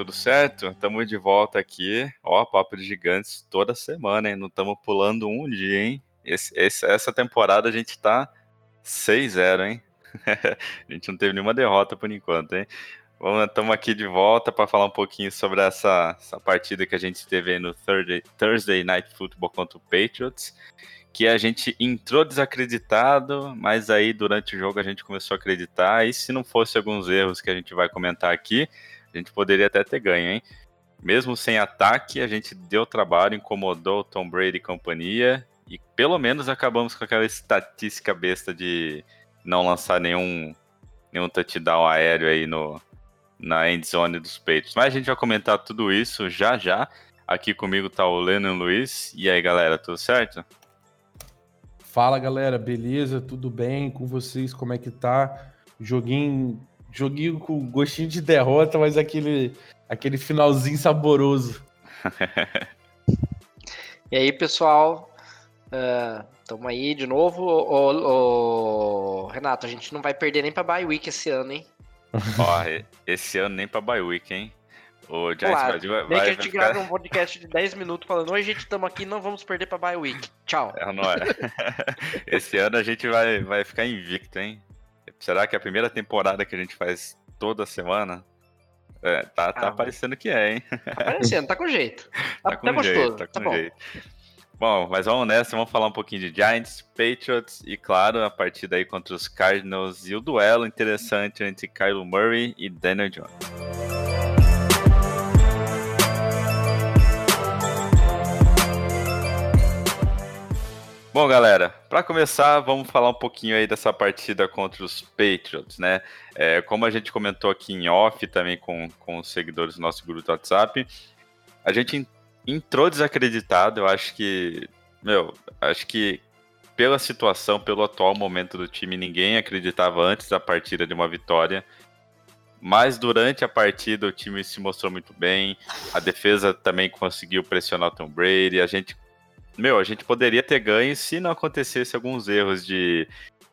tudo certo? Estamos de volta aqui, ó, Papo de Gigantes toda semana, hein? Não estamos pulando um dia, hein? Esse, esse- essa temporada a gente tá 6-0, hein? a gente não teve nenhuma derrota por enquanto, hein? Estamos aqui de volta para falar um pouquinho sobre essa, essa partida que a gente teve no Thursday, Thursday Night Football contra o Patriots, que a gente entrou desacreditado, mas aí durante o jogo a gente começou a acreditar, e se não fosse alguns erros que a gente vai comentar aqui, a gente poderia até ter ganho, hein? Mesmo sem ataque, a gente deu trabalho, incomodou Tom Brady e companhia, e pelo menos acabamos com aquela estatística besta de não lançar nenhum, nenhum touchdown aéreo aí no, na endzone dos peitos. Mas a gente vai comentar tudo isso já já. Aqui comigo tá o Lennon Luiz. E aí, galera, tudo certo? Fala galera, beleza? Tudo bem com vocês? Como é que tá? Joguinho, joguinho com gostinho de derrota, mas aquele, aquele finalzinho saboroso. E aí, pessoal, estamos aí de novo. Ô, ô, ô, Renato, a gente não vai perder nem pra bye week esse ano, hein? Ó, e- esse ano nem pra bye week, hein? O Giants Claro, Brasil vai, Nem que a vai gente ficar... grave um podcast de 10 minutos falando, oi, gente, estamos aqui, não vamos perder pra bye week. Tchau. É, não é? Esse ano a gente vai, vai ficar invicto, hein? Será que é a primeira temporada que a gente faz toda semana? É, tá, tá Ah, parecendo que é, hein? Tá aparecendo, tá com jeito. Tá, Tá com tá gostoso, jeito, tá com bom. jeito. Bom, mas vamos nessa, vamos falar um pouquinho de Giants, Patriots e, claro, a partida aí contra os Cardinals e o duelo interessante entre Kylo Murray e Daniel Jones. Bom, galera, para começar, vamos falar um pouquinho aí dessa partida contra os Patriots, né? É, como a gente comentou aqui em off também com, com os seguidores do nosso grupo do WhatsApp, a gente en- entrou desacreditado, eu acho que, meu, acho que pela situação, pelo atual momento do time, ninguém acreditava antes da partida de uma vitória. Mas durante a partida o time se mostrou muito bem, a defesa também conseguiu pressionar o Tom Brady, a gente meu, a gente poderia ter ganho se não acontecesse alguns erros de,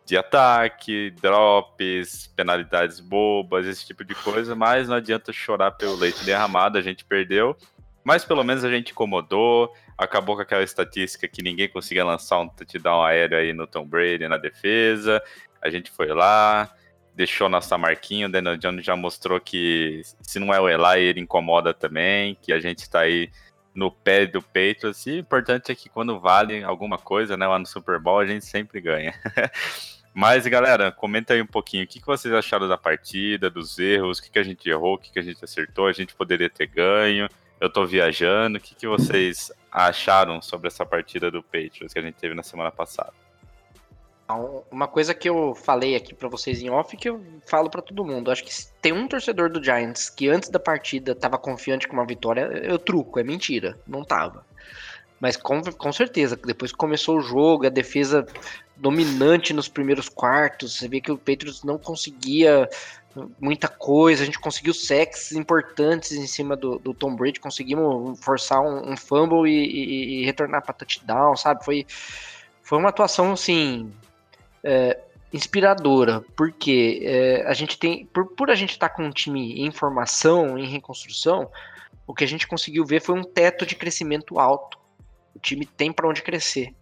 de ataque, drops, penalidades bobas, esse tipo de coisa, mas não adianta chorar pelo leite derramado, a gente perdeu, mas pelo menos a gente incomodou, acabou com aquela estatística que ninguém conseguia lançar um touchdown aéreo aí no Tom Brady na defesa, a gente foi lá, deixou nossa marquinha, o Daniel Jones já mostrou que se não é o Eli, ele incomoda também, que a gente tá aí no pé do Patriots. E o importante é que quando vale alguma coisa, né, lá no Super Bowl, a gente sempre ganha. Mas, galera, comenta aí um pouquinho o que, que vocês acharam da partida, dos erros, o que, que a gente errou, o que, que a gente acertou, a gente poderia ter ganho, eu tô viajando, o que, que vocês acharam sobre essa partida do Patriots que a gente teve na semana passada? Então, Uma coisa que eu falei aqui pra vocês em off, que eu falo pra todo mundo. Acho que tem um torcedor do Giants que antes da partida tava confiante com uma vitória, eu truco, é mentira. Não tava. Mas com, com certeza, depois que começou o jogo, a defesa dominante nos primeiros quartos, você vê que o Patriots não conseguia muita coisa, a gente conseguiu sacks importantes em cima do, do Tom Brady, conseguimos forçar um, um fumble e, e- e retornar para touchdown, sabe? Foi, foi uma atuação assim é, inspiradora, porque é, a gente tem, por, por a gente estar com um time em formação, em reconstrução, o que a gente conseguiu ver foi um teto de crescimento alto. O time tem para onde crescer.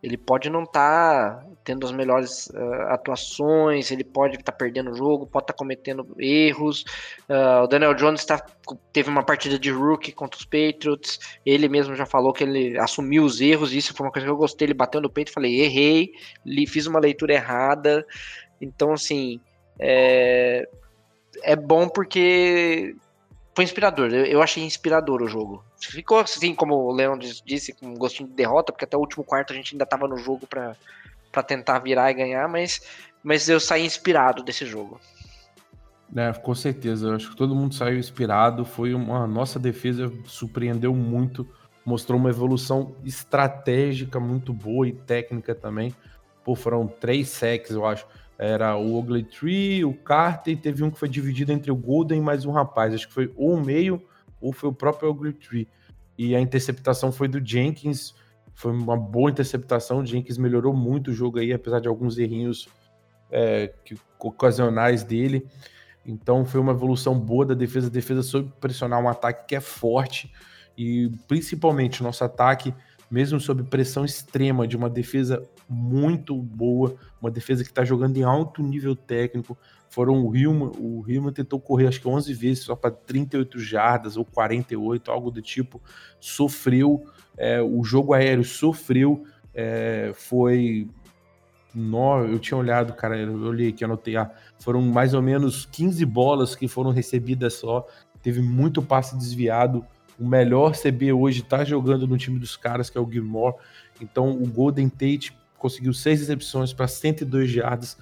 Ele pode não estar tendo as melhores ah, atuações, ele pode estar perdendo o jogo, pode estar cometendo erros. Ah, o Daniel Jones tá- teve uma partida de rookie contra os Patriots. Ele mesmo já falou que ele assumiu os erros, e isso foi uma coisa que eu gostei. Ele bateu no peito e falei: errei, li, fiz uma leitura errada. Então, assim, é, é bom porque foi inspirador. Eu, eu achei inspirador o jogo. Ficou assim, como o Leon disse, com um gostinho de derrota, porque até o último quarto a gente ainda tava no jogo pra pra tentar virar e ganhar, mas, mas eu saí inspirado desse jogo. É, com certeza. Eu acho que todo mundo saiu inspirado. Foi uma nossa defesa surpreendeu muito, mostrou uma evolução estratégica muito boa e técnica também. Pô, foram três sacks, eu acho. Era o Ugly Tree, o Carter, e teve um que foi dividido entre o Golden e mais um rapaz. Acho que foi ou o meio ou foi o próprio Ugly Tree. E a interceptação foi do Jenkins. Foi uma boa interceptação. O Jenkins melhorou muito o jogo aí, apesar de alguns errinhos é, que, ocasionais dele. Então foi uma evolução boa da defesa. A defesa soube pressionar um ataque que é forte e principalmente nosso ataque, mesmo sob pressão extrema de uma defesa muito boa, uma defesa que está jogando em alto nível técnico. Foram o Hilman, o Hilman tentou correr acho que 11 vezes só para 38 jardas ou 48, algo do tipo. Sofreu, é, o jogo aéreo sofreu, é, foi no, eu tinha olhado, cara, eu olhei aqui, anotei, ah, foram mais ou menos 15 bolas que foram recebidas só, teve muito passe desviado. O melhor CB hoje tá jogando no time dos caras, que é o Gilmore. Então o Golden Tate conseguiu seis recepções para 102 jardas.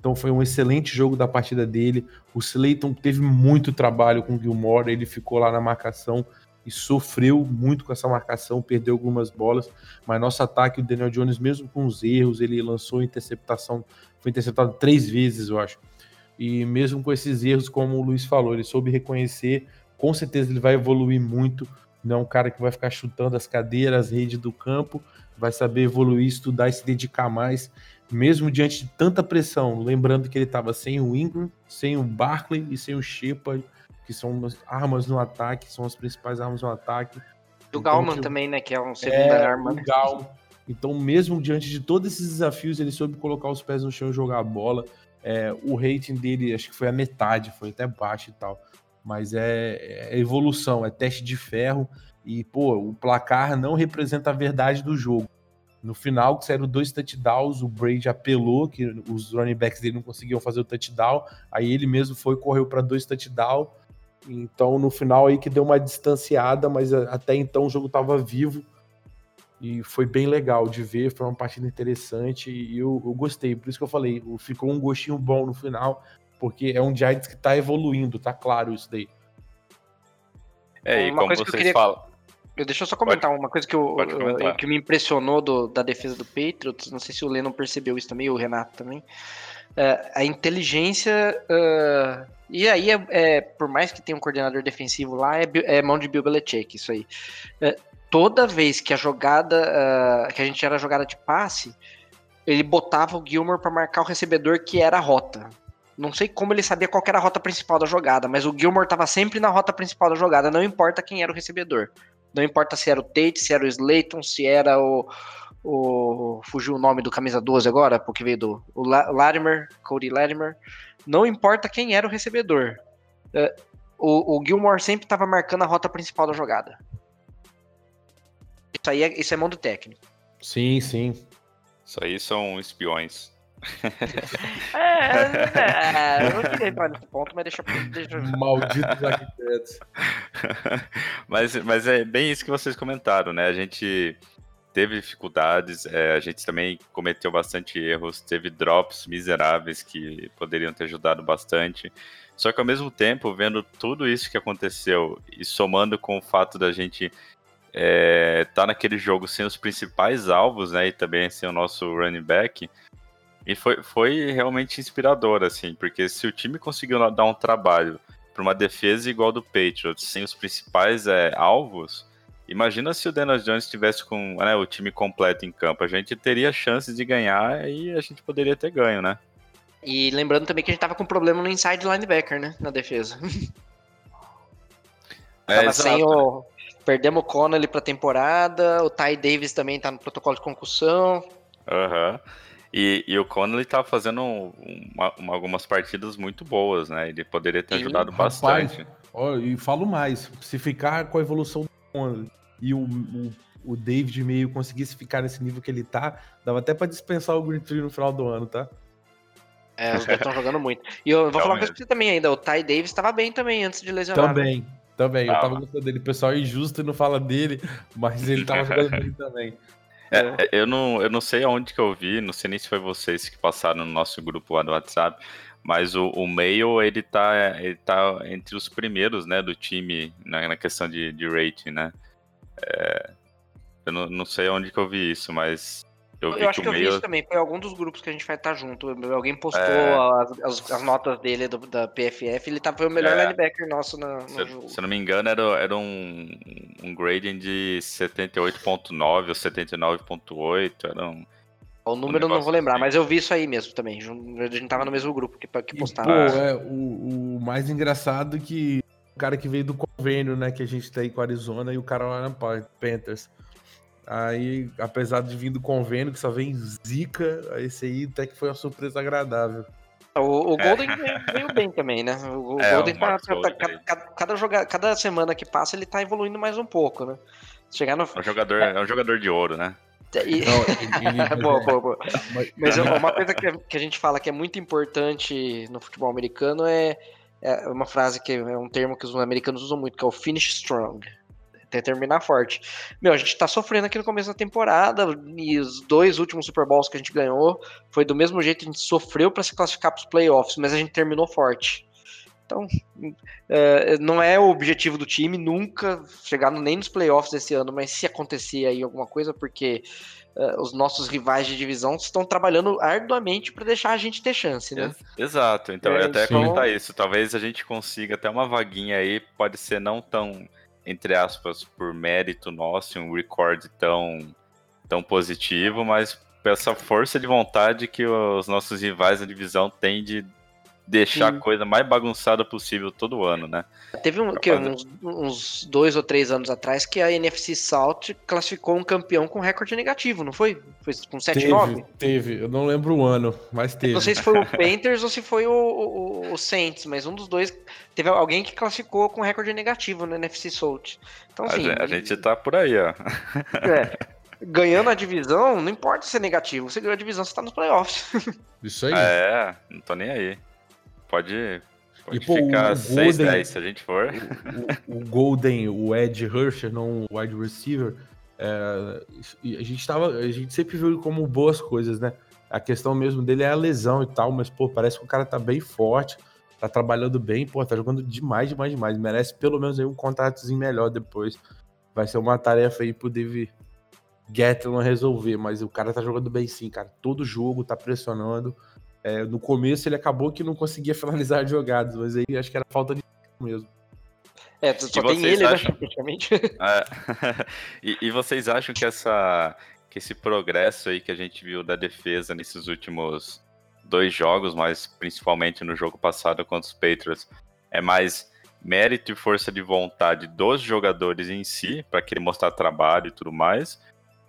Então foi um excelente jogo da partida dele. O Slayton teve muito trabalho com o Gilmore, ele ficou lá na marcação e sofreu muito com essa marcação, perdeu algumas bolas, mas nosso ataque, o Daniel Jones, mesmo com os erros, ele lançou interceptação, foi interceptado três vezes, eu acho. E mesmo com esses erros, como o Luiz falou, ele soube reconhecer, com certeza ele vai evoluir muito, não é um cara que vai ficar chutando as cadeiras, as redes do campo, vai saber evoluir, estudar e se dedicar mais, mesmo diante de tanta pressão, lembrando que ele estava sem o Ingram, sem o Barkley e sem o Shepard, que são armas no ataque, são as principais armas no ataque. Do então, Galman que, também, né? Que é um segunda é, arma. Né? Galman. Então, mesmo diante de todos esses desafios, ele soube colocar os pés no chão e jogar a bola. É, o rating dele, acho que foi a metade, foi até baixo e tal. Mas é, é evolução, é teste de ferro. E, pô, o placar não representa a verdade do jogo. No final, que saíram dois touchdowns, o Brady apelou, que os running backs dele não conseguiam fazer o touchdown. Aí ele mesmo foi correu para dois touchdowns. Então, no final aí que deu uma distanciada, mas até então o jogo estava vivo e foi bem legal de ver, foi uma partida interessante e eu, eu, gostei, por isso que eu falei, ficou um gostinho bom no final, porque é um Giants que está evoluindo, tá claro isso daí. É, e uma como vocês queria... falam... Deixa eu só comentar pode, uma coisa que, eu, eu, que me impressionou do, da defesa do Patriots, não sei se o Lennon percebeu isso também, o Renato também, uh, a inteligência... Uh e aí, é, é, por mais que tenha um coordenador defensivo lá, é, é mão de Bill Belichick, isso aí. É, toda vez que a jogada, uh, que a gente era jogada de passe, ele botava o Gilmore para marcar o recebedor que era a rota. Não sei como ele sabia qual era a rota principal da jogada, mas o Gilmore estava sempre na rota principal da jogada, não importa quem era o recebedor. Não importa se era o Tate, se era o Slayton, se era o, o fugiu o nome do camisa 12 agora, porque veio do o Latimer, Cody Latimer. Não importa quem era o recebedor. É, o, o Gilmore sempre estava marcando a rota principal da jogada. Isso aí é, isso é mão do técnico. Sim, sim. Isso aí são espiões. é, é, eu não queria entrar nesse ponto, mas deixa, deixa... Malditos arquitetos. mas, mas é bem isso que vocês comentaram, né? A gente teve dificuldades, é, a gente também cometeu bastante erros, teve drops miseráveis que poderiam ter ajudado bastante. Só que ao mesmo tempo, vendo tudo isso que aconteceu e somando com o fato da gente é, tá naquele jogo sem os principais alvos, né, e também sem o nosso running back, e foi, foi realmente inspirador, assim, porque se o time conseguiu dar um trabalho para uma defesa igual do Patriots, sem os principais é, alvos, Imagina se o Daniel Jones estivesse com né, o time completo em campo. A gente teria chances de ganhar e a gente poderia ter ganho, né? E lembrando também que a gente tava com problema no inside linebacker, né? Na defesa. É, tava sem o. Perdemos o Connelly pra temporada, o Ty Davis também tá no protocolo de concussão. Aham. Uhum. E, e, o Connelly tá fazendo uma, uma, algumas partidas muito boas, né? Ele poderia ter ajudado bastante. Ó, e falo mais, se ficar com a evolução do Connelly e o, o, o David meio conseguisse ficar nesse nível que ele tá, dava até para dispensar o Green Tree no final do ano, tá? É, os dois estão jogando muito. E eu vou falar uma coisa pra você também ainda, o Ty Davis estava bem também antes de lesionar. Também, também. Eu tava gostando dele. O pessoal é injusto e não fala dele, mas ele tava jogando bem também. É, é, eu, não, eu não sei aonde que eu vi, não sei nem se foi vocês que passaram no nosso grupo lá do WhatsApp, Mas o, o Mayo, ele tá, ele tá entre os primeiros, né, do time na, na questão de, de rating, né? É, eu não, não sei onde que eu vi isso, mas eu, eu acho que, eu vi isso também. Foi algum dos grupos que a gente vai estar junto. Alguém postou é... as, as, as, notas dele do, da PFF. Ele tá, foi o melhor é... linebacker nosso na, no se, jogo. Se eu não me engano, era, era um, um grading de 78.9 ou 79.8. Era um. O número um eu não vou lembrar, assim. mas eu vi isso aí mesmo também. A gente tava no mesmo grupo que, que postaram. Pô, é, o, o mais engraçado é que o cara que veio do convênio, né, que a gente tem com a Arizona e o cara lá na Panthers. Aí, apesar de vir do convênio, que só vem zica, esse aí até que foi uma surpresa agradável. O, o é. Golden é. veio bem também, né? O, o é, Golden, tá, tá, cada, cada, joga, cada semana que passa ele tá evoluindo mais um pouco, né? Chegar no... é, um jogador, é um jogador de ouro, né? E... Não, ele... boa, boa, boa. Mas uma coisa que, que a gente fala que é muito importante no futebol americano é, é uma frase que é um termo que os americanos usam muito, que é o finish strong até terminar forte. Meu, a gente tá sofrendo aqui no começo da temporada e os dois últimos Super Bowls que a gente ganhou foi do mesmo jeito, a gente sofreu para se classificar para os playoffs, mas a gente terminou forte. Então, é, não é o objetivo do time nunca chegar nem nos playoffs esse ano, mas se acontecer aí alguma coisa, porque é, os nossos rivais de divisão estão trabalhando arduamente para deixar a gente ter chance, né? Exato, então é, eu até então... comentar isso. Talvez a gente consiga até uma vaguinha aí, pode ser não tão entre aspas, por mérito nosso, um recorde tão, tão positivo, mas essa força de vontade que os nossos rivais da divisão têm de deixar Sim. a coisa mais bagunçada possível todo ano, né? Teve um, que, uns, uns, dois ou três anos atrás que a NFC South classificou um campeão com recorde negativo, não foi? Foi com 7-9? Teve, teve, eu não lembro o ano, mas teve. Não sei se foi o Panthers ou se foi o, o, o, Saints, mas um dos dois teve alguém que classificou com recorde negativo no NFC South. Então, assim, a, gente, a gente tá por aí, ó. É. ganhando a divisão, não importa ser negativo. Você ganhou a divisão, você tá nos playoffs. Isso aí. É, não tô nem aí. Pode, pode e, pô, ficar 6, 10 se a gente for. O, o, Golden, o Ed Hersher, não o wide receiver, é, a, gente tava, a gente sempre viu ele como boas coisas, né? A questão mesmo dele é a lesão e tal, mas, pô, parece que o cara tá bem forte, tá trabalhando bem, pô, tá jogando demais, demais, demais. Merece pelo menos aí um contratozinho melhor depois. Vai ser uma tarefa aí pro Dave Gatlin resolver, mas o cara tá jogando bem sim, cara. Todo jogo tá pressionando. É, no começo ele acabou que não conseguia finalizar jogadas, mas aí acho que era falta de mesmo. É, só tem ele, né, acham... né, praticamente. É. e, e, vocês acham que essa que esse progresso aí que a gente viu da defesa nesses últimos dois jogos, mas principalmente no jogo passado contra os Patriots, é mais mérito e força de vontade dos jogadores em si, para querer mostrar trabalho e tudo mais?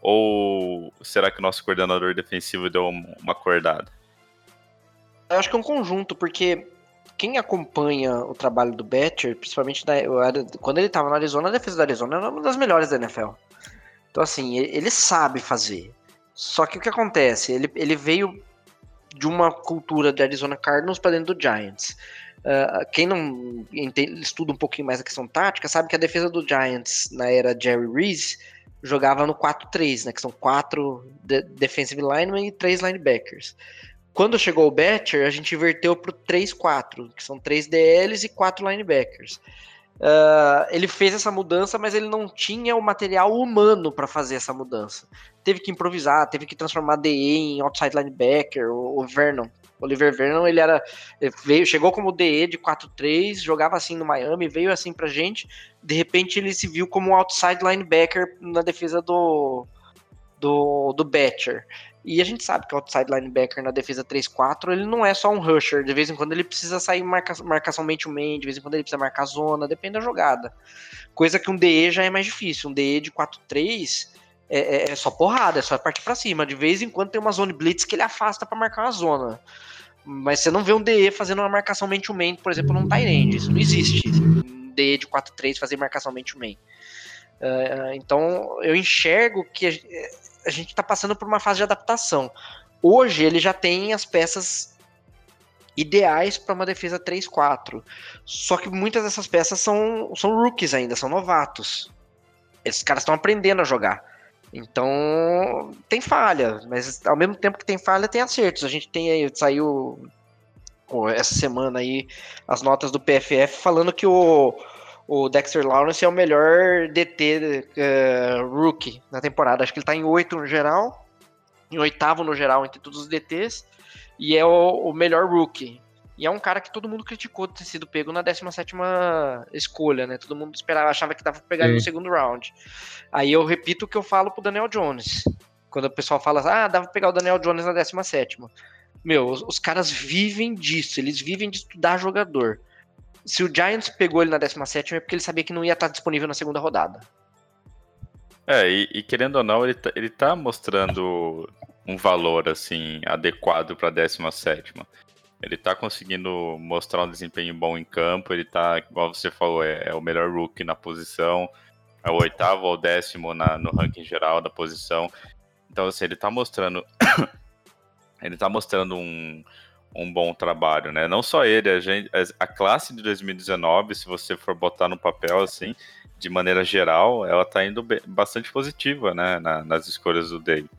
Ou será que o nosso coordenador defensivo deu uma acordada? Eu acho que é um conjunto, porque quem acompanha o trabalho do Betcher, principalmente da, quando ele estava na Arizona, a defesa da Arizona era uma das melhores da NFL. Então, assim, ele sabe fazer. Só que o que acontece? Ele, ele veio de uma cultura de Arizona Cardinals para dentro do Giants. Uh, quem não entende, estuda um pouquinho mais a questão tática sabe que a defesa do Giants na era Jerry Reese jogava no 4-3, né? Que são quatro de defensive linemen e três linebackers. Quando chegou o Betcher, a gente inverteu para o 3-4, que são três DLs e quatro linebackers. Uh, ele fez essa mudança, mas ele não tinha o material humano para fazer essa mudança. Teve que improvisar, teve que transformar DE em outside linebacker, o, o Vernon. Oliver Vernon, ele era. Ele veio, chegou como DE de 4-3, jogava assim no Miami, veio assim pra gente. De repente ele se viu como outside linebacker na defesa do, do, do. E a gente sabe que o outside linebacker na defesa 3-4, ele não é só um rusher. De vez em quando ele precisa sair marca, marcação mente to man, de vez em quando ele precisa marcar zona, depende da jogada. Coisa que um DE já é mais difícil. Um DE de 4-3 é, é, é, só porrada, é só partir para cima. De vez em quando tem uma zone blitz que ele afasta para marcar uma zona. Mas você não vê um DE fazendo uma marcação mente to man, por exemplo, num tight end. Isso não existe. Um DE de 4-3 fazer marcação to man. Uh, então eu enxergo que a gente está passando por uma fase de adaptação. Hoje ele já tem as peças ideais para uma defesa 3-4. Só que muitas dessas peças são, são rookies ainda, são novatos. Esses caras estão aprendendo a jogar. Então tem falha, mas ao mesmo tempo que tem falha, tem acertos. A gente tem aí, saiu essa semana aí as notas do PFF falando que o, o Dexter Lawrence é o melhor DT uh, rookie na temporada. Acho que ele tá em oito no geral, em oitavo no geral entre todos os DTs, e é o, o melhor rookie. E é um cara que todo mundo criticou de ter sido pego na 17 escolha, né? Todo mundo esperava, achava que dava pra pegar ele no segundo round. Aí eu repito o que eu falo pro Daniel Jones. Quando o pessoal fala, ah, dava pra pegar o Daniel Jones na 17. Meu, os, os caras vivem disso, eles vivem de estudar jogador. Se o Giants pegou ele na 17 é porque ele sabia que não ia estar disponível na segunda rodada. É, e, e querendo ou não, ele tá, ele tá mostrando um valor assim adequado para 17. Ele tá conseguindo mostrar um desempenho bom em campo, ele tá, igual você falou, é, é o melhor rookie na posição, é o oitavo ou décimo na, no ranking geral da posição. Então, assim, ele tá mostrando. ele tá mostrando um, um bom trabalho, né? Não só ele, a, gente, a classe de 2019, se você for botar no papel assim, de maneira geral, ela tá indo bastante positiva, né? Na, nas escolhas do Dave.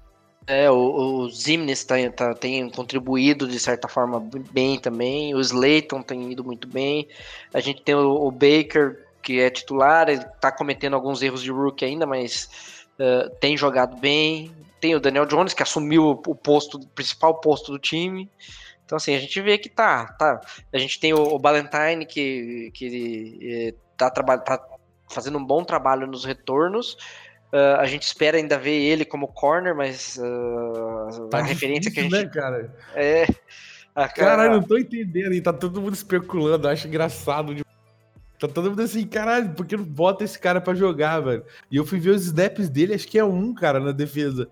É, o, o Zimnes tá, tá, tem contribuído de certa forma bem também, o Slayton tem ido muito bem, a gente tem o, o Baker, que é titular, ele tá cometendo alguns erros de rookie ainda, mas uh, tem jogado bem, tem o Daniel Jones, que assumiu o posto, o principal posto do time, então assim, a gente vê que tá, tá, a gente tem o, o Ballantyne, que, que eh, tá, tá fazendo um bom trabalho nos retornos, Uh, a gente espera ainda ver ele como corner, mas uh, tá a referência difícil, que a gente. Né, cara? É. A Caralho, não tô entendendo. E tá todo mundo especulando. Acho engraçado. De... Tá todo mundo assim, caralho, por que não bota esse cara pra jogar, velho? E eu fui ver os snaps dele, acho que é um, cara, na defesa.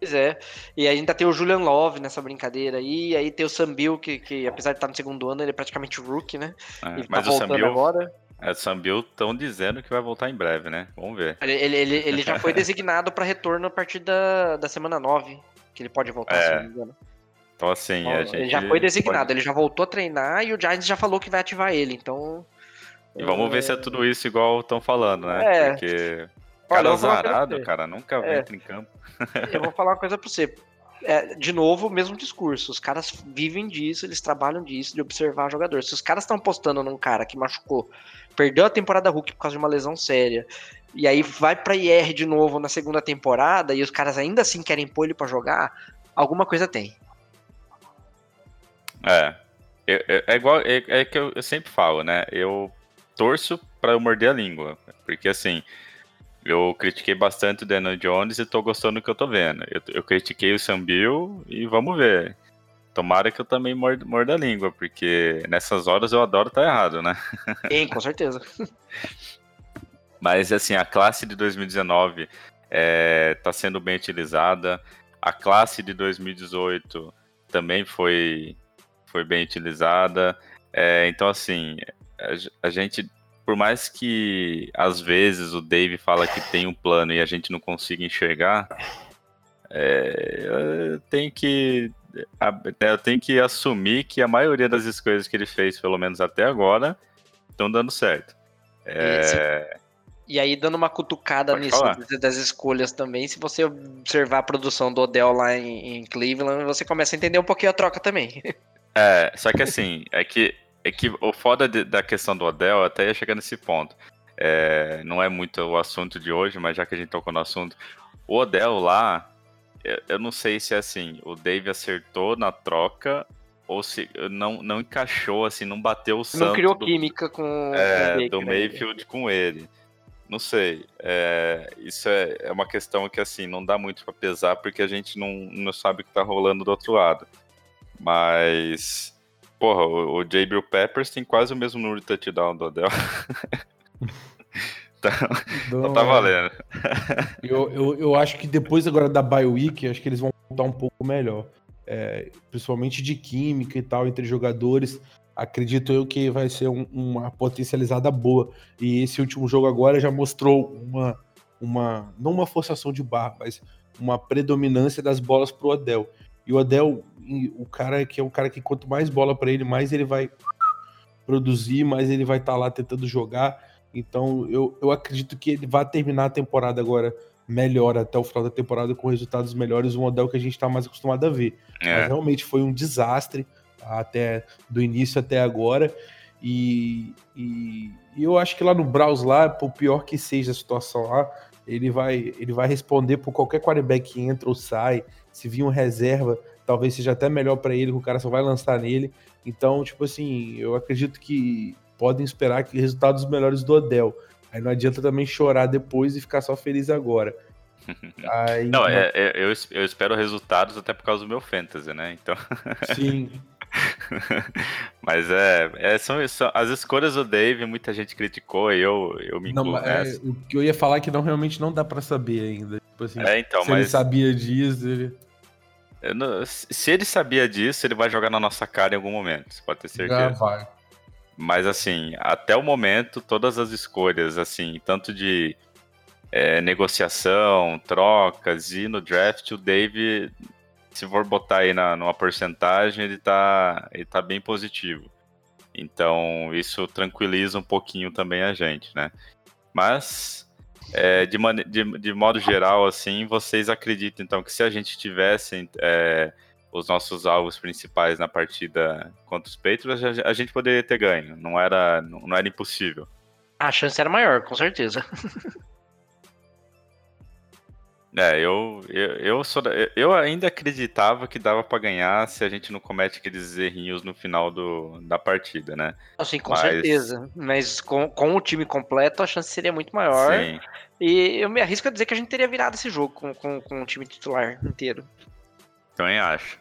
Pois é. E ainda tem o Julian Love nessa brincadeira aí. E aí tem o Sambil, que, que apesar de estar no segundo ano, ele é praticamente rookie, né? É, ele mas tá o Sambil, agora. É, o Sambil estão dizendo que vai voltar em breve, né? Vamos ver. Ele, ele, ele, ele já foi designado para retorno a partir da, da semana 9, que ele pode voltar, É, se não me engano. Então, assim, a gente. Ele já foi designado, pode- ele já voltou a treinar e o Giants já falou que vai ativar ele, então. E vamos ver se é tudo isso igual estão falando, né? É. Porque. Cara azarado, cara, nunca É. entra em campo. Eu vou falar uma coisa pra você. É, de novo, o mesmo discurso. Os caras vivem disso, eles trabalham disso, de observar jogador. Se os caras estão apostando num cara que machucou, perdeu a temporada Hulk por causa de uma lesão séria, e aí vai pra IR de novo na segunda temporada, e os caras ainda assim querem pôr ele pra jogar, alguma coisa tem. É. Eu- eu- é igual. É, é que eu, eu sempre falo, né? Eu torço pra eu morder a língua. Porque assim. Eu critiquei bastante o Daniel Jones e tô gostando do que eu tô vendo. Eu, eu critiquei o Sam Bill e vamos ver. Tomara que eu também morda, morda a língua, porque nessas horas eu adoro estar errado, né? Tem, com certeza. Mas assim, a classe de 2019 está sendo bem utilizada. A classe de 2018 também foi, foi bem utilizada. É, então, assim, a, a gente, por mais que às vezes o Dave fala que tem um plano e a gente não consiga enxergar, é, eu tenho que né, eu tenho que assumir que a maioria das escolhas que ele fez, pelo menos até agora, estão dando certo. É, E aí, dando uma cutucada Pode nisso falar. das escolhas também, se você observar a produção do Odell lá em, em Cleveland, você começa a entender um pouquinho a troca também. É, só que assim, é que, é que o foda de- da questão do Odell, até ia chegar nesse ponto. É, não é muito o assunto de hoje, mas já que a gente tocou no assunto, o Odell lá, eu, não sei se é assim, o Dave acertou na troca ou se não, não encaixou, assim, não bateu o santo Não criou do, química com, é, Baker do ainda. Mayfield com ele. Não sei. é, isso é, é uma questão que assim não dá muito pra pesar porque a gente não, não sabe o que tá rolando do outro lado. Mas, porra, o, o Jabril Peppers tem quase o mesmo número de touchdown do Odell. então, Então, não tá é, valendo. Eu, eu, eu acho que depois agora da bye week, acho que eles vão voltar um pouco melhor. É, principalmente de química e tal, entre jogadores. Acredito eu que vai ser um- uma potencializada boa. E esse último jogo agora já mostrou uma, uma não uma forçação de barra, mas uma predominância das bolas pro Odell. E o Odell, e o cara que é um cara que quanto mais bola para ele, mais ele vai produzir, mais ele vai estar lá tentando jogar. Então eu, eu acredito que ele vai terminar a temporada agora melhor até o final da temporada com resultados melhores, um Odell que a gente está mais acostumado a ver. Mas É, realmente foi um desastre. até do início até agora. E, e, e eu acho que lá no Browse lá, por pior que seja a situação lá, ele vai, ele vai responder por qualquer quarterback que entra ou sai. Se vir um reserva, talvez seja até melhor para ele, que o cara só vai lançar nele. Então, tipo assim, eu acredito que podem esperar que resultados melhores do Odell. Aí não adianta também chorar depois e ficar só feliz agora. Aí, não, é, é, eu, eu espero resultados até por causa do meu fantasy, né? Então. Sim. Mas é, é são, são, as escolhas do Dave, muita gente criticou e eu, eu me não, é, O que eu ia falar é que não realmente não dá para saber ainda. Tipo assim, é, então, se mas... ele sabia disso, ele... Não, se ele sabia disso, ele vai jogar na nossa cara em algum momento, você pode ter certeza. Já vai. Mas assim, até o momento, todas as escolhas, assim, tanto de é, negociação, trocas e no draft, o Dave, se for botar aí na, numa porcentagem, ele tá, ele tá bem positivo. Então, isso tranquiliza um pouquinho também a gente, né? Mas, é, de, de, de, modo geral, assim, vocês acreditam, então, que se a gente tivesse é, os nossos alvos principais na partida contra os Patriots, a gente poderia ter ganho. Não era, não era impossível. A chance era maior, com certeza. É, eu, eu, eu, sou, eu ainda acreditava que dava para ganhar se a gente não comete aqueles errinhos no final do, da partida, né? Assim, com Mas... certeza. Mas com, com o time completo a chance seria muito maior. Sim. E eu me arrisco a dizer que a gente teria virado esse jogo com, com, com o time titular inteiro. Também acho.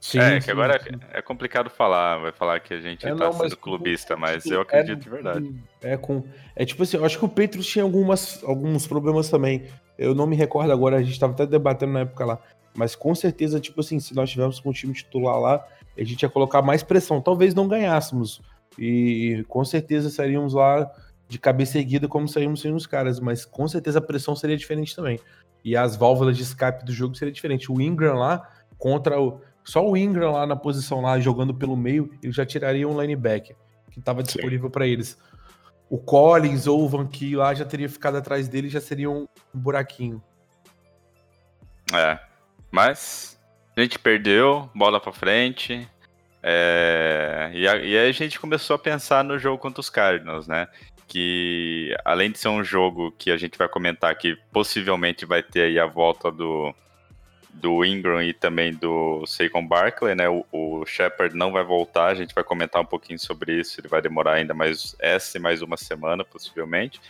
Sim, é, sim, que agora sim. é complicado falar, vai falar que a gente é, tá não, sendo clubista, mas eu acredito é, de verdade. É, com, é tipo assim, eu acho que o Petros tinha algumas, alguns problemas também. Eu não me recordo agora, a gente tava até debatendo na época lá. Mas com certeza, tipo assim, se nós tivéssemos com o time titular lá, a gente ia colocar mais pressão. Talvez não ganhássemos. E com certeza sairíamos lá de cabeça erguida como saímos sem os caras. Mas com certeza a pressão seria diferente também. E as válvulas de escape do jogo seria diferente. O Ingram lá contra o só o Ingram lá na posição lá, jogando pelo meio, ele já tiraria um linebacker que estava disponível para eles. O Collins ou o Van Key lá já teria ficado atrás dele, já seria um buraquinho. É, mas a gente perdeu, bola para frente. É, e, a, e aí a gente começou a pensar no jogo contra os Cardinals, né? Que além de ser um jogo que a gente vai comentar que possivelmente vai ter aí a volta do, do Ingram e também do Saquon Barkley, né? O, o Shepard não vai voltar, a gente vai comentar um pouquinho sobre isso, ele vai demorar ainda mais essa e mais uma semana, possivelmente.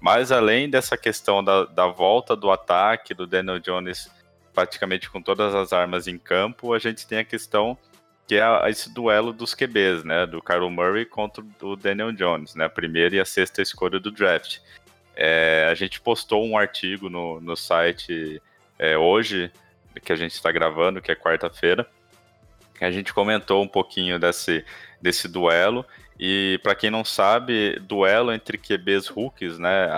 Mas além dessa questão da, da volta do ataque do Daniel Jones praticamente com todas as armas em campo, a gente tem a questão que é esse duelo dos QBs, né? Do Carl Murray contra o Daniel Jones, né? A primeira e a sexta escolha do draft. É, a gente postou um artigo no, no site é, hoje que a gente está gravando, que é quarta-feira. A gente comentou um pouquinho desse, desse duelo. E para quem não sabe, duelo entre QBs rookies, né?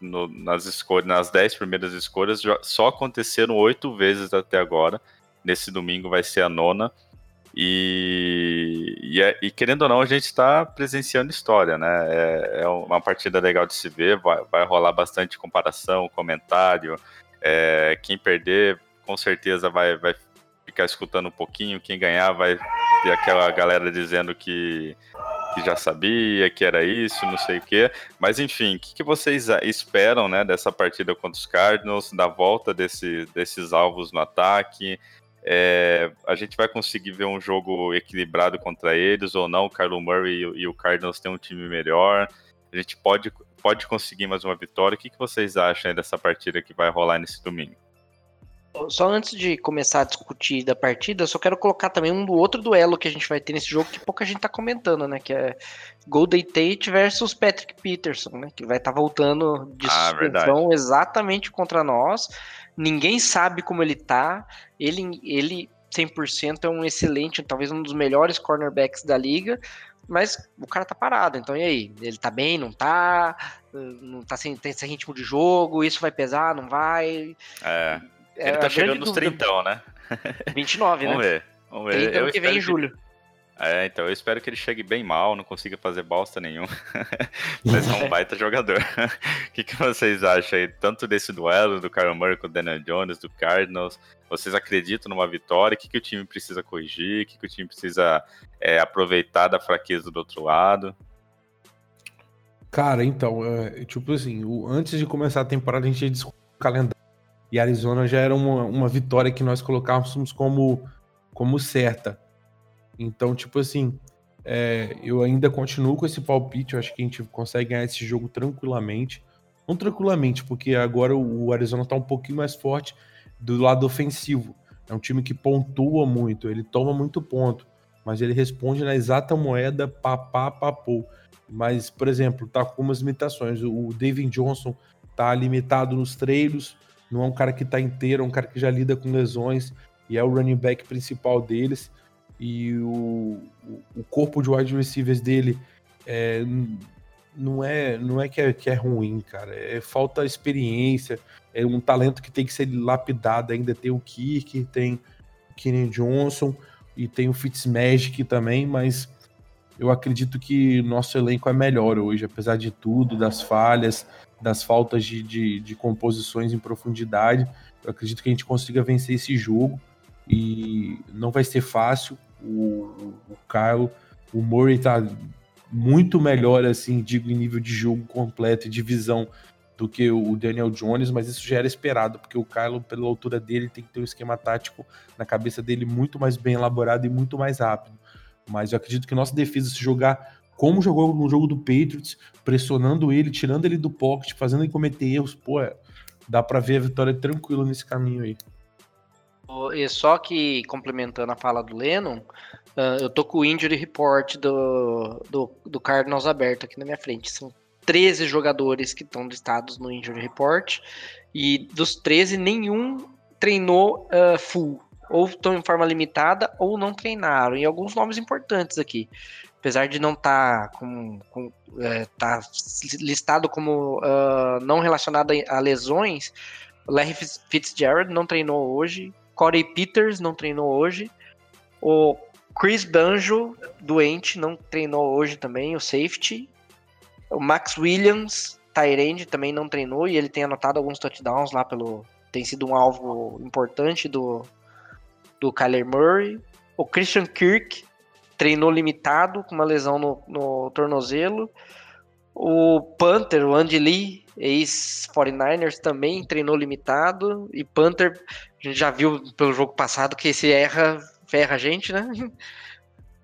No, nas escolhas, nas dez primeiras escolhas, só aconteceram oito vezes até agora. Nesse domingo vai ser a nona. E, e, é, e querendo ou não, a gente está presenciando história, né? É, é, uma partida legal de se ver, vai, vai rolar bastante comparação, comentário. É, quem perder com certeza vai, vai ficar escutando um pouquinho. Quem ganhar vai ter aquela galera dizendo que, que já sabia, que era isso, não sei o quê. Mas enfim, o que, que vocês esperam né, dessa partida contra os Cardinals, da volta desse, desses alvos no ataque? É, a gente vai conseguir ver um jogo equilibrado contra eles ou não? O Kylo Murray e, e o Cardinals têm um time melhor. A gente pode, pode conseguir mais uma vitória. O que, que vocês acham dessa partida que vai rolar nesse domingo? Só antes de começar a discutir da partida, eu só quero colocar também um do outro duelo que a gente vai ter nesse jogo que pouca gente tá comentando, né? Que é Golden Tate versus Patrick Peterson, né? Que vai estar tá voltando de ah, suspensão exatamente contra nós. Ninguém sabe como ele tá. Ele, ele 100% é um excelente, talvez um dos melhores cornerbacks da liga. Mas o cara tá parado, então e aí? Ele tá bem, não tá? Não tá sem, tem sem ritmo de jogo? Isso vai pesar, não vai? É. Ele tá chegando nos 30, né? 29, Vamos né? ver. Vamos ver. 30 eu que vem em julho. É, então eu espero que ele chegue bem mal, não consiga fazer bosta nenhum. Mas é um baita jogador. O que, que vocês acham aí, tanto desse duelo do Kyler Murray com o Daniel Jones, do Cardinals? Vocês acreditam numa vitória? O que, que o time precisa corrigir? O que, que o time precisa é, aproveitar da fraqueza do outro lado? Cara, então, é, tipo assim, o- antes de começar a temporada a gente ia discutir o calendário. E Arizona já era uma, uma vitória que nós colocávamos como, como certa. Então, tipo assim, é, eu ainda continuo com esse palpite. Eu acho que a gente consegue ganhar esse jogo tranquilamente. Não tranquilamente, porque agora o Arizona tá um pouquinho mais forte do lado ofensivo. É um time que pontua muito, ele toma muito ponto, mas ele responde na exata moeda papá papou. Mas, por exemplo, tá com umas limitações. O o David Johnson tá limitado nos treinos, não é um cara que tá inteiro, é um cara que já lida com lesões e é o running back principal deles. E o, o- corpo de wide receivers dele é, não é não é que, é que é ruim, cara. É falta experiência, é um talento que tem que ser lapidado. Ainda tem o Kirk, tem o Kenny Johnson e tem o Fitzmagic também, mas eu acredito que nosso elenco é melhor hoje, apesar de tudo, das falhas, das faltas de, de, de composições em profundidade. Eu acredito que a gente consiga vencer esse jogo e não vai ser fácil. O, o Kyle, o Murray tá muito melhor, assim, digo, em nível de jogo completo e de visão do que o Daniel Jones, mas isso já era esperado, porque o Kylo, pela altura dele, tem que ter um esquema tático na cabeça dele muito mais bem elaborado e muito mais rápido. Mas eu acredito que nossa defesa, se jogar como jogou no jogo do Patriots, pressionando ele, tirando ele do pocket, fazendo ele cometer erros, pô, é- dá pra ver a vitória tranquila nesse caminho aí. E só que, complementando a fala do Lennon, ah, eu tô com o injury report do, do, do Cardinals aberto aqui na minha frente. São 13 jogadores que estão listados no injury report. E dos 13, nenhum treinou ah, full. Ou estão em forma limitada ou não treinaram. E alguns nomes importantes aqui. Apesar de não estar com, com, eh, tá listado como ah, não relacionado a lesões, Larry Fitz- Fitzgerald não treinou hoje. Corey Peters não treinou hoje. O Chris Banjo, doente, não treinou hoje também, o safety. O Max Williams, Tyrande, também não treinou e ele tem anotado alguns touchdowns lá pelo. Tem sido um alvo importante do, do Kyler Murray. O Christian Kirk treinou limitado com uma lesão no, no tornozelo. O Panther, o Andy Lee, ex-49ers, também treinou limitado. E Panther, a gente já viu pelo jogo passado que se erra, ferra a gente, né?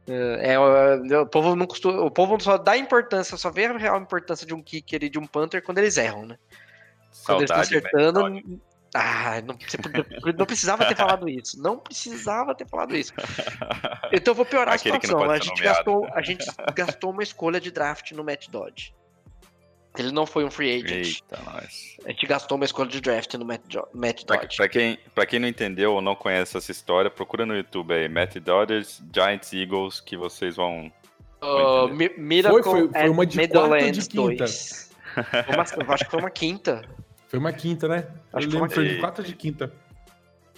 É, é, o, o povo não costuma, o povo só dá importância, só vê a real importância de um kicker e de um punter quando eles erram, né? Quando eles estão Saudade, acertando. velho. Ah, não, não precisava ter falado isso. Não precisava ter falado isso. Então eu vou piorar Aquele a situação. A gente, gastou, a gente gastou uma escolha de draft no Matt Dodge. Ele não foi um free agent. Eita, nós. A gente gastou uma escolha de draft no Matt, Jo- Matt Pra, Dodge. pra quem, pra quem não entendeu ou não conhece essa história, procura no YouTube aí, Matt Dodgers, Giants, Eagles, que vocês vão... Uh, Mi- Miracle Foi- foi- foi uma de Meadowlands de quinta? 2. Foi uma- eu acho que foi uma quinta. Foi uma quinta, né? Acho Eu que foi uma lembro, foi de quinta. quarta de quinta.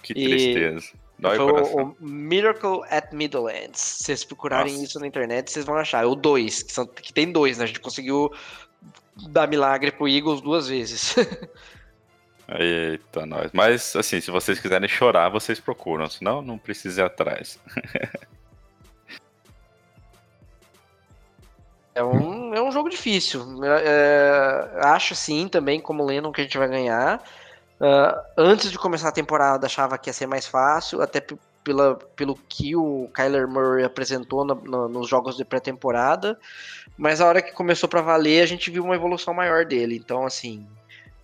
Que E- tristeza. Dói foi o o, Miracle at Meadowlands. Se vocês procurarem Nossa. isso na internet, vocês vão achar. É o 2, que, são- que tem dois, né? A gente conseguiu dar milagre pro Eagles duas vezes. Eita, nós. Mas, assim, se vocês quiserem chorar, vocês procuram, senão não precisa ir atrás. É um, é um jogo difícil. É, é, acho sim também, como Lennon, que a gente vai ganhar. Ah, antes de começar a temporada, achava que ia ser mais fácil, até pela, pelo que o Kyler Murray apresentou nos jogos de pré-temporada. Mas a hora que começou para valer, a gente viu uma evolução maior dele. Então, assim,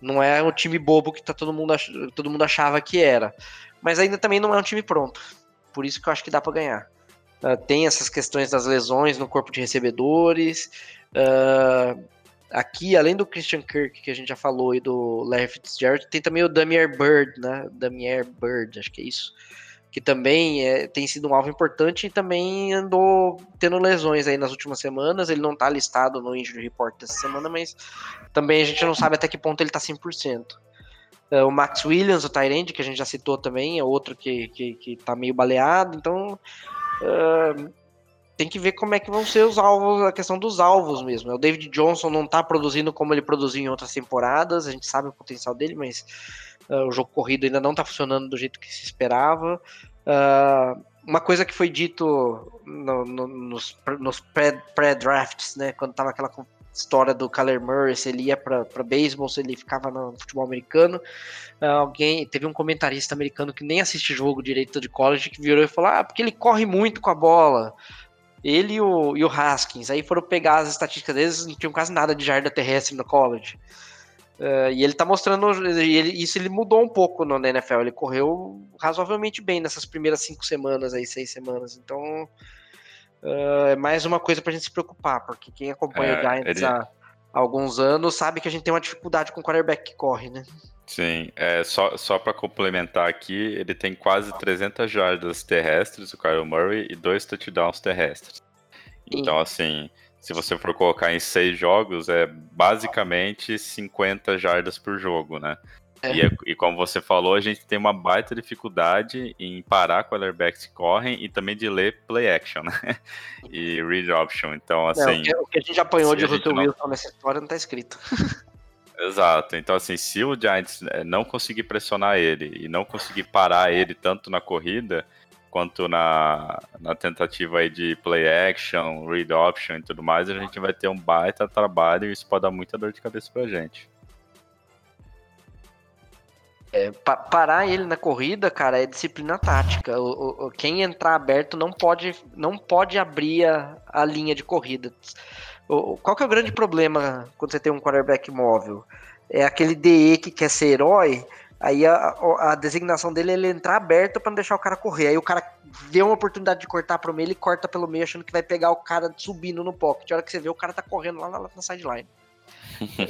não é o time bobo que tá todo, mundo ach- todo mundo achava que era. Mas ainda também não é um time pronto. Por isso que eu acho que dá para ganhar. Ah, tem essas questões das lesões no corpo de recebedores. Ah, aqui, além do Christian Kirk, que a gente já falou, e do Larry Fitzgerald, tem também o Damier Bird, né? Damier Bird, acho que é isso. Que também é, tem sido um alvo importante e também andou tendo lesões aí nas últimas semanas. Ele não tá listado no Injury Report dessa semana, mas também a gente não sabe até que ponto ele tá 100%. Ah, o Max Williams, o Tyrande, que a gente já citou também, é outro que, que, que tá meio baleado. Então, ah, tem que ver como é que vão ser os alvos, a questão dos alvos mesmo. O David Johnson não tá produzindo como ele produziu em outras temporadas, a gente sabe o potencial dele, mas uh, o jogo corrido ainda não tá funcionando do jeito que se esperava. Uh, uma coisa que foi dito no, no, nos, nos pré-drafts, né, quando tava aquela história do Kyler Murray, se ele ia para beisebol, se ele ficava no futebol americano. Uh, alguém teve um comentarista americano que nem assiste jogo direito de college que virou e falou: "Ah, porque ele corre muito com a bola". Ele e o, e o Haskins, aí foram pegar as estatísticas deles, não tinham quase nada de jarda terrestre no college. Uh, e ele tá mostrando, ele, isso ele mudou um pouco no, NFL. Ele correu razoavelmente bem nessas primeiras cinco semanas, aí, seis semanas. Então, uh, é mais uma coisa pra gente se preocupar, porque quem acompanha é, o Giants ele... há, há alguns anos sabe que a gente tem uma dificuldade com o quarterback que corre, né? Sim, é, só, só para complementar aqui, ele tem quase 300 jardas terrestres, o Kyle Murray, e dois touchdowns terrestres. Então, assim, se você for colocar em seis jogos, é basicamente 50 jardas por jogo, né? É. E, e, como você falou, a gente tem uma baita dificuldade em parar quarterbacks que correm e também de ler play action, né? E read option. Então, assim. É, o, que, o, que, a gente apanhou de Russell não... Wilson nessa história não tá escrito. Exato. Então, assim, se o Giants eh, não conseguir pressionar ele e não conseguir parar ele tanto na corrida quanto na, na tentativa aí de play action, read option e tudo mais, a gente vai ter um baita trabalho e isso pode dar muita dor de cabeça pra gente. É, pa parar ele na corrida, cara, é disciplina tática. O, o, quem entrar aberto não pode, não pode abrir a, a linha de corrida. Qual que é o grande problema quando você tem um quarterback móvel? É aquele DE que quer ser herói, aí a, a designação dele é ele entrar aberto para não deixar o cara correr. Aí o cara vê uma oportunidade de cortar pro meio, ele corta pelo meio achando que vai pegar o cara subindo no pocket. A hora que você vê, o cara tá correndo lá na, na sideline.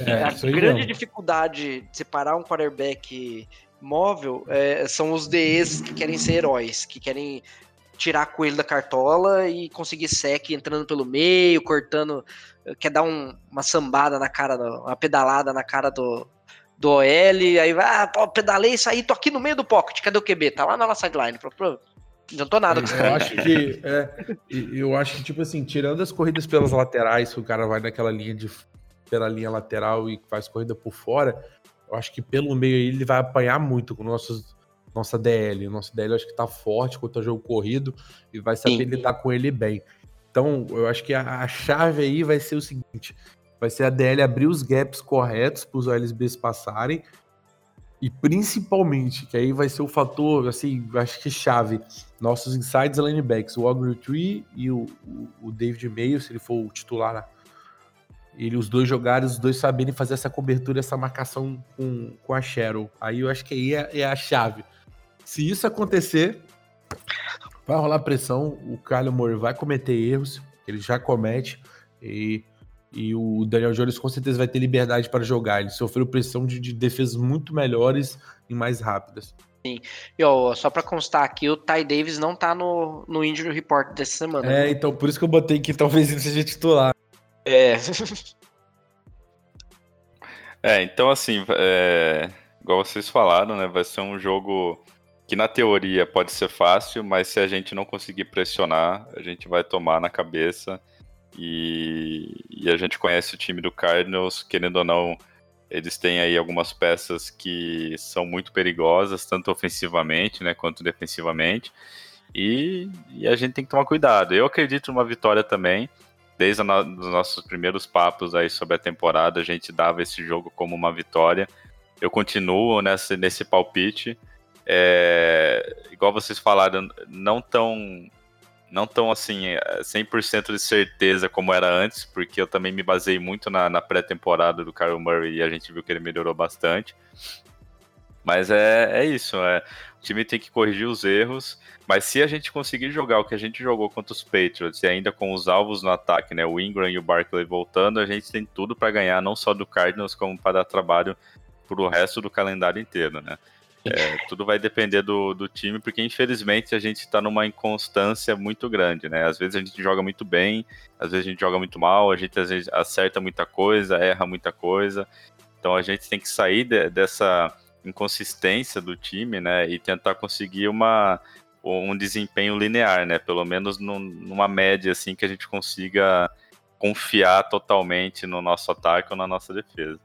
É, a grande mesmo. dificuldade de separar um quarterback móvel é, são os DEs que querem ser heróis, que querem tirar coelho da cartola e conseguir sec entrando pelo meio, cortando, quer dar um, uma sambada na cara, uma pedalada na cara do, do OL, aí vai, ah, pô, pedalei isso aí, tô aqui no meio do pocket, cadê o QB? Tá lá na sideline. Não tô nada com Eu acho que, é, eu acho que, tipo assim, tirando as corridas pelas laterais, que o cara vai naquela linha de pela linha lateral e faz corrida por fora, eu acho que pelo meio aí ele vai apanhar muito com nossos nossa DL. Nossa DL eu acho que tá forte contra o jogo corrido e vai saber Sim. lidar com ele bem. Então, eu acho que a, a, chave aí vai ser o seguinte: vai ser a DL abrir os gaps corretos para os OLSBs passarem. E principalmente, que aí vai ser o fator, assim, acho que chave, nossos insides linebacks, o Aubrey Tree e o, o, o David Mayo, se ele for o titular ele, os dois jogarem, os dois saberem fazer essa cobertura, essa marcação com, com a Cheryl. Aí eu acho que aí é, é a chave. Se isso acontecer, vai rolar pressão, o Kyler Moore vai cometer erros, ele já comete, e, e o Daniel Jones com certeza vai ter liberdade para jogar. Ele sofreu pressão de, de defesas muito melhores e mais rápidas. Sim. E, ó, só para constar aqui, o Ty Davis não tá no, no Injury Report dessa semana. É, né? então por isso que eu botei que talvez ele seja titular. É. é, então assim, é, igual vocês falaram, né? Vai ser um jogo que na teoria pode ser fácil, mas se a gente não conseguir pressionar, a gente vai tomar na cabeça. E, e, a gente conhece o time do Cardinals, querendo ou não, eles têm aí algumas peças que são muito perigosas, tanto ofensivamente né, quanto defensivamente. E, e a gente tem que tomar cuidado. Eu acredito numa vitória também. Desde os nossos primeiros papos aí sobre a temporada, a gente dava esse jogo como uma vitória. Eu continuo nessa, nesse palpite é, igual vocês falaram, não tão não tão assim 100% de certeza como era antes, porque eu também me basei muito na, na pré-temporada do Kyle Murray e a gente viu que ele melhorou bastante. Mas é, é isso, é, o time tem que corrigir os erros, mas se a gente conseguir jogar o que a gente jogou contra os Patriots e ainda com os alvos no ataque, né, o Ingram e o Barkley voltando, a gente tem tudo para ganhar, não só do Cardinals, como para dar trabalho para o resto do calendário inteiro, né? É, tudo vai depender do, do time, porque infelizmente a gente está numa inconstância muito grande, né? Às vezes a gente joga muito bem, às vezes a gente joga muito mal, a gente às vezes acerta muita coisa, erra muita coisa. Então a gente tem que sair de, dessa inconsistência do time, né? E tentar conseguir uma, um desempenho linear, né? Pelo menos num, numa média assim que a gente consiga confiar totalmente no nosso ataque ou na nossa defesa.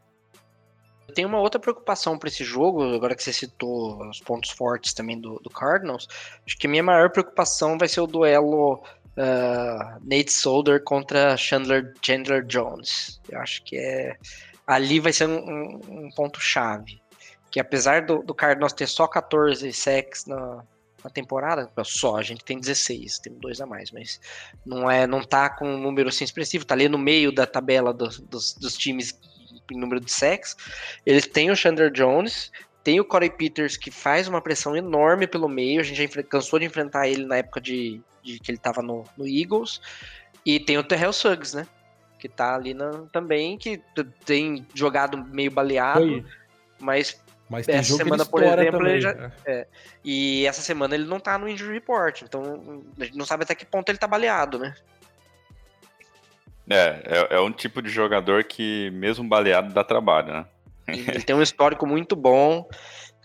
Tem uma outra preocupação para esse jogo, agora que você citou os pontos fortes também do, do, Cardinals. Acho que a minha maior preocupação vai ser o duelo uh, Nate Solder contra Chandler, Chandler Jones. Eu acho que é ali vai ser um, um ponto chave. Que apesar do, do Cardinals ter só 14 sacks na, na temporada, só, a gente tem 16, tem dois a mais, mas não é, não tá com um número assim expressivo, tá ali no meio da tabela do, dos, dos times em número de sacks. Eles têm o Chandler Jones, tem o Corey Peters que faz uma pressão enorme pelo meio, a gente já cansou de enfrentar ele na época de, de que ele tava no, no, Eagles, e tem o Terrell Suggs, né? Que tá ali na, também, que tem jogado meio baleado, mas mas tem essa semana, por exemplo, também, já, né? é, e essa semana ele não tá no injury report, então a gente não sabe até que ponto ele tá baleado, né? É, é, é um tipo de jogador que, mesmo baleado, dá trabalho, né? Ele tem um histórico muito bom.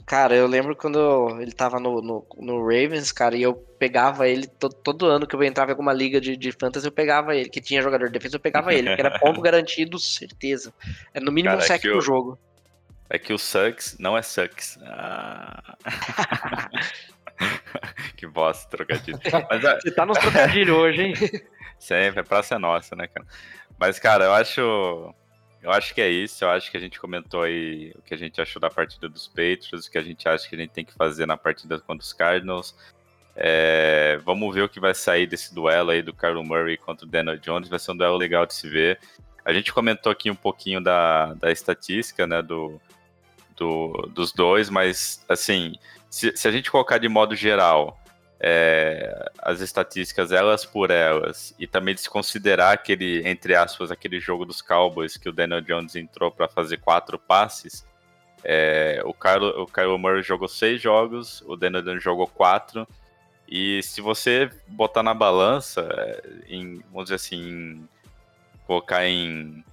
Cara, eu lembro quando ele tava no, no, no Ravens, cara, e eu pegava ele todo, todo, ano que eu entrava em alguma liga de, de fantasy, eu pegava ele, que tinha jogador de defesa, eu pegava ele, que era ponto garantido, certeza. É no mínimo cara, um sec é no jogo. É que o Sucks não é Sucks. Ah. que bosta, trocadilho. Mas, Você tá nos trocadilhos hoje, hein? Sempre, a praça é nossa, né, cara? Mas, cara, eu acho. Eu acho que é isso. Eu acho que a gente comentou aí o que a gente achou da partida dos Patriots, o que a gente acha que a gente tem que fazer na partida contra os Cardinals. É, vamos ver o que vai sair desse duelo aí do Carl Murray contra o Daniel Jones. Vai ser um duelo legal de se ver. A gente comentou aqui um pouquinho da, da estatística, né, do, do, dos dois, mas, assim, se, se a gente colocar de modo geral, é, as estatísticas elas por elas e também desconsiderar aquele, entre aspas, aquele jogo dos Cowboys que o Daniel Jones entrou para fazer quatro passes. É, o, Kyle, o Kyle Murray jogou seis jogos, o Daniel Jones jogou quatro. E se você botar na balança, é, em, vamos dizer assim, colocar em.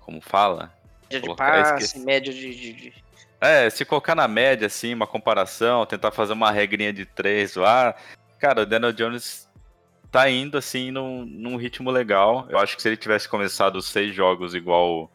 Como fala? Média de passe, média de, de, de é, se colocar na média, assim, uma comparação, tentar fazer uma regrinha de três lá, cara, o Daniel Jones tá indo, assim, num, num ritmo legal. Eu acho que se ele tivesse começado seis jogos igual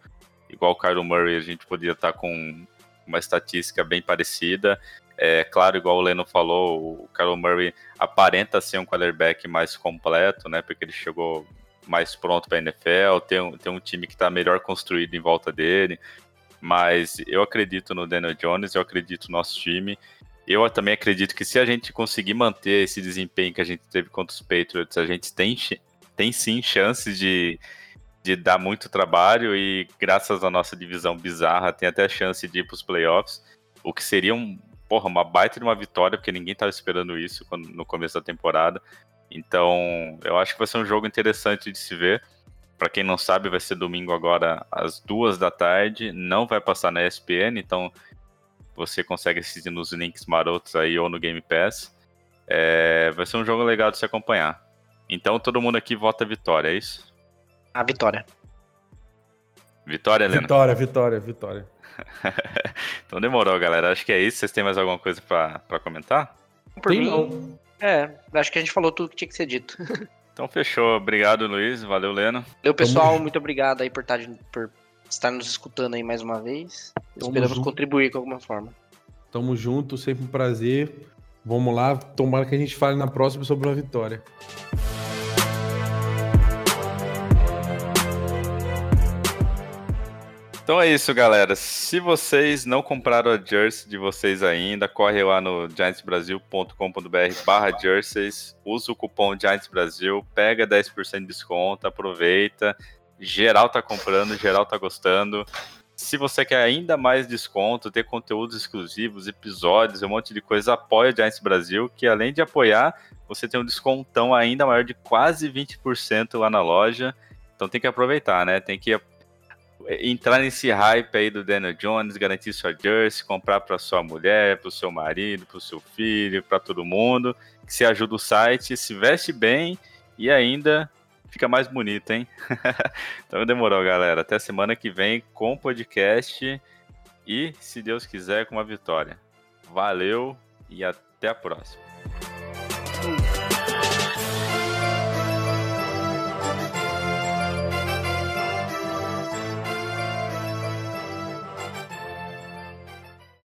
igual o Kylo Murray, a gente poderia estar tá com uma estatística bem parecida. É claro, igual o Leno falou, o Kylo Murray aparenta ser um quarterback mais completo, né? Porque ele chegou mais pronto para a NFL, tem um, tem um time que está melhor construído em volta dele. Mas eu acredito no Daniel Jones, eu acredito no nosso time. Eu também acredito que se a gente conseguir manter esse desempenho que a gente teve contra os Patriots, a gente tem, tem sim chances de, de dar muito trabalho e graças à nossa divisão bizarra, tem até a chance de ir para os playoffs, o que seria um, porra, uma baita de uma vitória, porque ninguém estava esperando isso quando, no começo da temporada. Então, eu acho que vai ser um jogo interessante de se ver. Para quem não sabe, vai ser domingo agora às duas da tarde. Não vai passar na ESPN, então você consegue assistir nos links marotos aí ou no Game Pass. É, vai ser um jogo legal de se acompanhar. Então todo mundo aqui vota vitória, é isso? A vitória. Vitória, Helena? Vitória, vitória, vitória. então demorou, galera. Acho que é isso. Vocês têm mais alguma coisa para comentar? Por Tem mim, não. É, acho que a gente falou tudo que tinha que ser dito. Então fechou. Obrigado, Luiz. Valeu, Leno. Valeu, pessoal. Tamo... Muito obrigado aí por estar, por estar nos escutando aí mais uma vez. Tamo Esperamos junto. contribuir com alguma forma. Tamo junto, sempre um prazer. Vamos lá, tomara que a gente fale na próxima sobre a vitória. Então é isso, galera. Se vocês não compraram a jersey de vocês ainda, corre lá no giantsbrasil.com.br barra jerseys, usa o cupom GiantsBrasil, pega 10% de desconto, aproveita. Geral tá comprando, geral tá gostando. Se você quer ainda mais desconto, ter conteúdos exclusivos, episódios, um monte de coisa, apoia o Giants Brasil, que além de apoiar, você tem um descontão ainda maior de quase 20% lá na loja. Então tem que aproveitar, né? Tem que entrar nesse hype aí do Daniel Jones, garantir sua jersey, comprar para sua mulher, para o seu marido, para o seu filho, para todo mundo, que se ajuda o site, se veste bem e ainda fica mais bonito, hein? então demorou, galera. Até semana que vem com o podcast e, se Deus quiser, com uma vitória. Valeu e até a próxima.